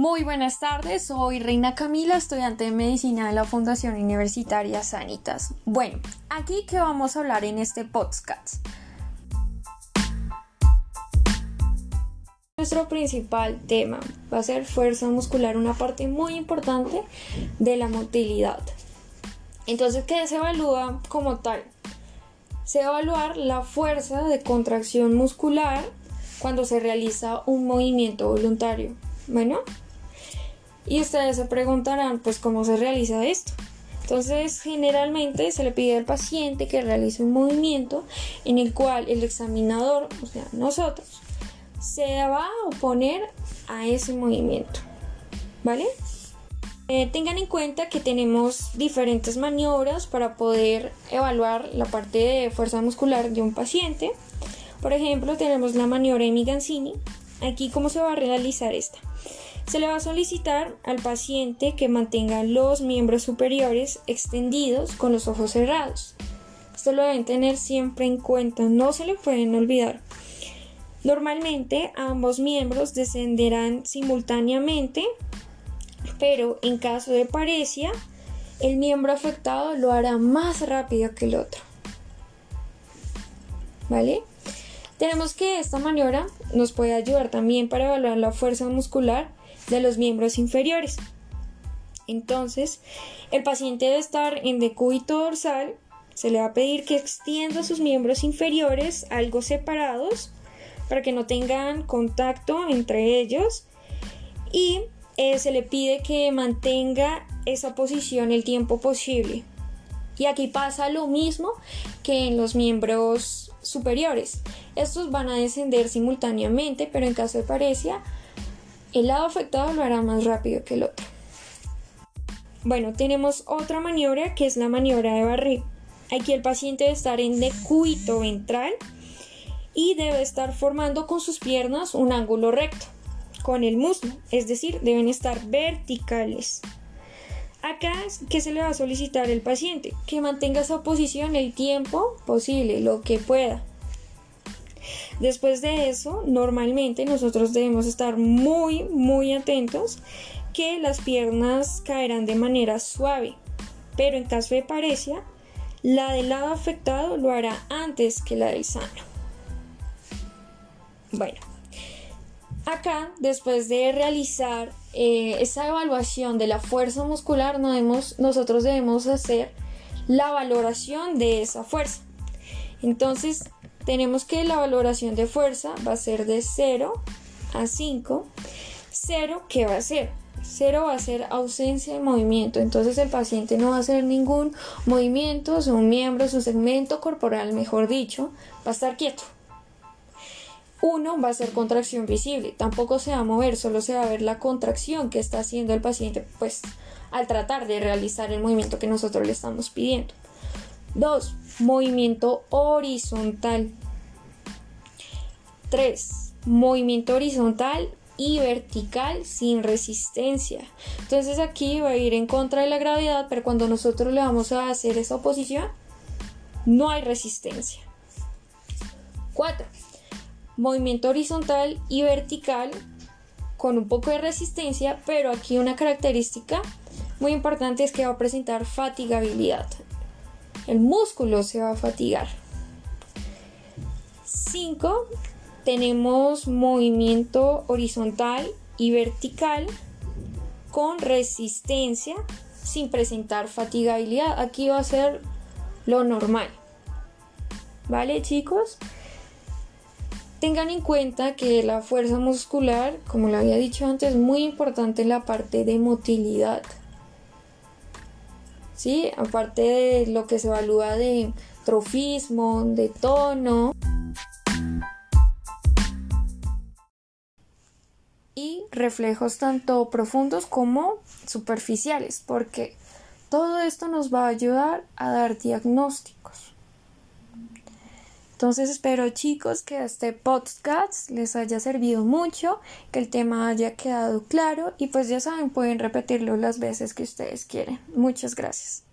Muy buenas tardes, soy Reina Camila, estudiante de medicina de la Fundación Universitaria Sanitas. Bueno, aquí que vamos a hablar en este podcast. Nuestro principal tema va a ser fuerza muscular, una parte muy importante de la motilidad. Entonces, ¿qué se evalúa como tal? Se va a evaluar la fuerza de contracción muscular cuando se realiza un movimiento voluntario. Bueno, y ustedes se preguntarán, pues, ¿cómo se realiza esto? Entonces, generalmente se le pide al paciente que realice un movimiento en el cual el examinador, o sea, nosotros, se va a oponer a ese movimiento. ¿Vale? Eh, tengan en cuenta que tenemos diferentes maniobras para poder evaluar la parte de fuerza muscular de un paciente. Por ejemplo, tenemos la maniobra de Miganzini. Aquí, ¿cómo se va a realizar esta? Se le va a solicitar al paciente que mantenga los miembros superiores extendidos con los ojos cerrados. Esto lo deben tener siempre en cuenta, no se le pueden olvidar. Normalmente ambos miembros descenderán simultáneamente, pero en caso de parecia, el miembro afectado lo hará más rápido que el otro. ¿Vale? Tenemos que esta maniobra nos puede ayudar también para evaluar la fuerza muscular de los miembros inferiores. Entonces, el paciente debe estar en decúbito dorsal, se le va a pedir que extienda sus miembros inferiores algo separados para que no tengan contacto entre ellos y eh, se le pide que mantenga esa posición el tiempo posible. Y aquí pasa lo mismo que en los miembros superiores. Estos van a descender simultáneamente, pero en caso de parecia el lado afectado lo hará más rápido que el otro. Bueno, tenemos otra maniobra que es la maniobra de barril. Aquí el paciente debe estar en decúbito ventral y debe estar formando con sus piernas un ángulo recto con el muslo, es decir, deben estar verticales. Acá, ¿qué se le va a solicitar al paciente? Que mantenga esa posición el tiempo posible, lo que pueda. Después de eso, normalmente nosotros debemos estar muy, muy atentos que las piernas caerán de manera suave, pero en caso de parecia, la del lado afectado lo hará antes que la del sano. Bueno, acá, después de realizar eh, esa evaluación de la fuerza muscular, nosotros debemos hacer la valoración de esa fuerza. Entonces, tenemos que la valoración de fuerza va a ser de 0 a 5. 0, ¿qué va a ser? 0 va a ser ausencia de movimiento, entonces el paciente no va a hacer ningún movimiento, su miembro, su segmento corporal, mejor dicho, va a estar quieto. 1 va a ser contracción visible, tampoco se va a mover, solo se va a ver la contracción que está haciendo el paciente, pues al tratar de realizar el movimiento que nosotros le estamos pidiendo. 2. Movimiento horizontal. 3. Movimiento horizontal y vertical sin resistencia. Entonces aquí va a ir en contra de la gravedad, pero cuando nosotros le vamos a hacer esa oposición, no hay resistencia. 4. Movimiento horizontal y vertical con un poco de resistencia, pero aquí una característica muy importante es que va a presentar fatigabilidad el músculo se va a fatigar. 5. Tenemos movimiento horizontal y vertical con resistencia sin presentar fatigabilidad. Aquí va a ser lo normal. ¿Vale chicos? Tengan en cuenta que la fuerza muscular, como lo había dicho antes, es muy importante en la parte de motilidad. ¿Sí? Aparte de lo que se evalúa de trofismo, de tono. Y reflejos tanto profundos como superficiales, porque todo esto nos va a ayudar a dar diagnósticos. Entonces espero chicos que este podcast les haya servido mucho, que el tema haya quedado claro y pues ya saben pueden repetirlo las veces que ustedes quieren. Muchas gracias.